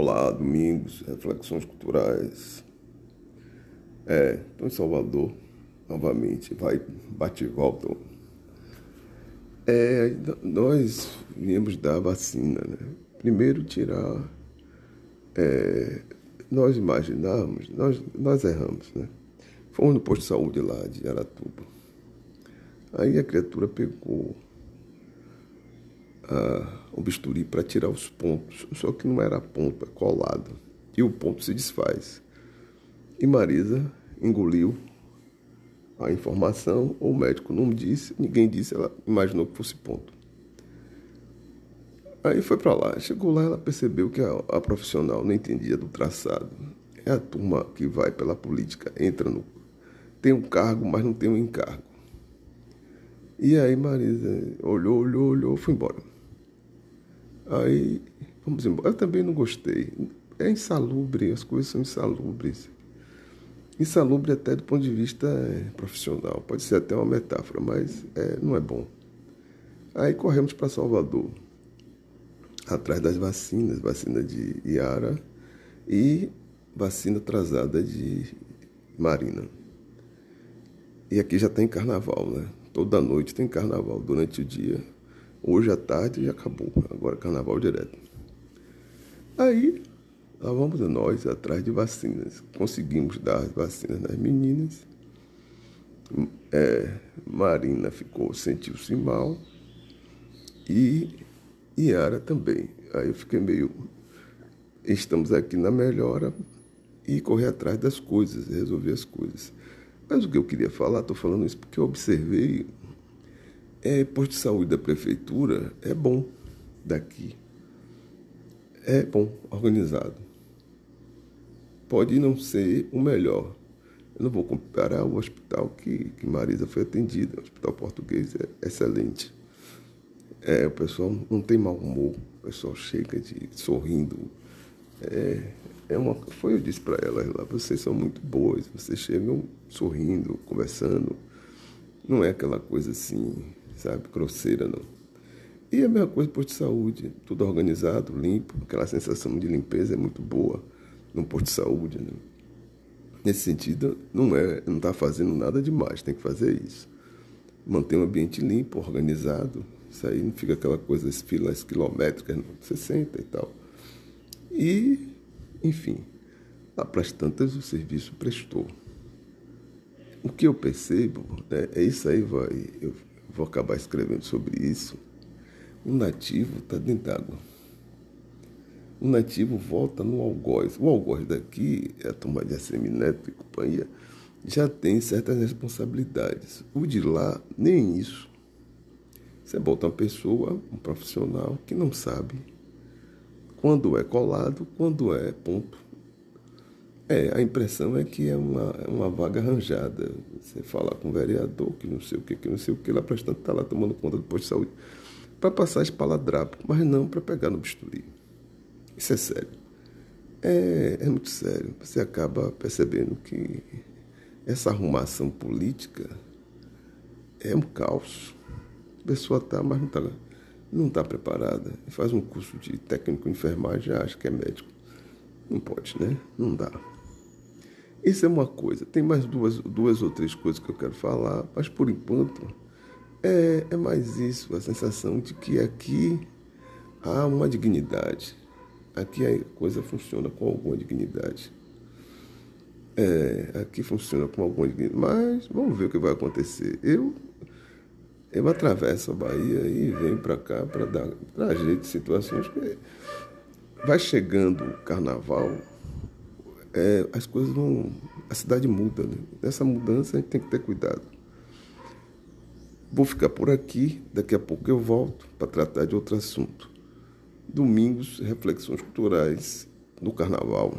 Olá, domingos, reflexões culturais. É, estou em Salvador, novamente, vai, bate e volta. É, nós viemos dar vacina, né? Primeiro tirar. É, nós imaginamos, nós, nós erramos, né? Fomos no posto de saúde lá de Aratuba. Aí a criatura pegou a, o bisturi para tirar os pontos, só que não era ponto, é colado. E o ponto se desfaz. E Marisa engoliu a informação, o médico não disse, ninguém disse, ela imaginou que fosse ponto. Aí foi para lá, chegou lá, ela percebeu que a, a, profissional não entendia do traçado. É a turma que vai pela política, entra no. tem um cargo, mas não tem um encargo. E aí Marisa olhou, olhou, olhou, foi embora. Aí, vamos embora. Eu também não gostei. É insalubre, as coisas são insalubres. Insalubre até do ponto de vista é, profissional. Pode ser até uma metáfora, mas é, não é bom. Aí corremos para Salvador, atrás das vacinas, vacina de Iara e vacina atrasada de Marina. E aqui já tem carnaval, né? Toda noite tem carnaval durante o dia. Hoje à tarde já acabou, agora carnaval direto. Aí, lá vamos nós atrás de vacinas. Conseguimos dar as vacinas nas meninas. É, Marina ficou, sentiu-se mal. E Yara também. Aí eu fiquei meio. Estamos aqui na melhora e correr atrás das coisas, resolver as coisas. Mas o que eu queria falar, estou falando isso porque eu observei é, posto de saúde da prefeitura é bom daqui. É bom, organizado. Pode não ser o melhor. Eu não vou comparar o hospital que, que Marisa foi atendida. O hospital português é excelente. É, o pessoal não tem mau humor. O pessoal chega de sorrindo. É, é uma, foi eu disse para elas lá, vocês são muito boas, vocês chegam sorrindo, conversando. Não é aquela coisa assim, sabe? Grosseira, não. E a mesma coisa posto de saúde, tudo organizado, limpo, aquela sensação de limpeza é muito boa no posto de saúde, né? Nesse sentido, não é, não está fazendo nada demais, tem que fazer isso. Manter um ambiente limpo, organizado, isso aí não fica aquela coisa, as filas quilométricas, não, você senta e tal. E, enfim, lá para as tantas o serviço prestou. O que eu percebo, né, é isso aí, vai, eu vou acabar escrevendo sobre isso. O nativo está dentro d'água. O nativo volta no algoz. O algoz daqui, é a turma de Assemineto e companhia, já tem certas responsabilidades. O de lá, nem isso. Você bota uma pessoa, um profissional, que não sabe quando é colado, quando é ponto. É, a impressão é que é uma, uma vaga arranjada. Você fala com o vereador, que não sei o que, que não sei o que, lá prestando está lá tomando conta do posto de saúde, para passar espaladrapo, mas não para pegar no bisturi. Isso é sério. É, é muito sério. Você acaba percebendo que essa arrumação política é um caos. A pessoa está, mas não está não tá preparada. Faz um curso de técnico em enfermagem, acha que é médico. Não pode, né? Não dá. Isso é uma coisa. Tem mais duas, duas ou três coisas que eu quero falar, mas por enquanto é, é mais isso, a sensação de que aqui há uma dignidade. Aqui a coisa funciona com alguma dignidade. É, aqui funciona com alguma dignidade. Mas vamos ver o que vai acontecer. Eu, eu atravesso a Bahia e venho para cá para dar pra jeito de situações que vai chegando o carnaval é, as coisas vão. A cidade muda, né? Nessa mudança a gente tem que ter cuidado. Vou ficar por aqui, daqui a pouco eu volto para tratar de outro assunto. Domingos, reflexões culturais no carnaval.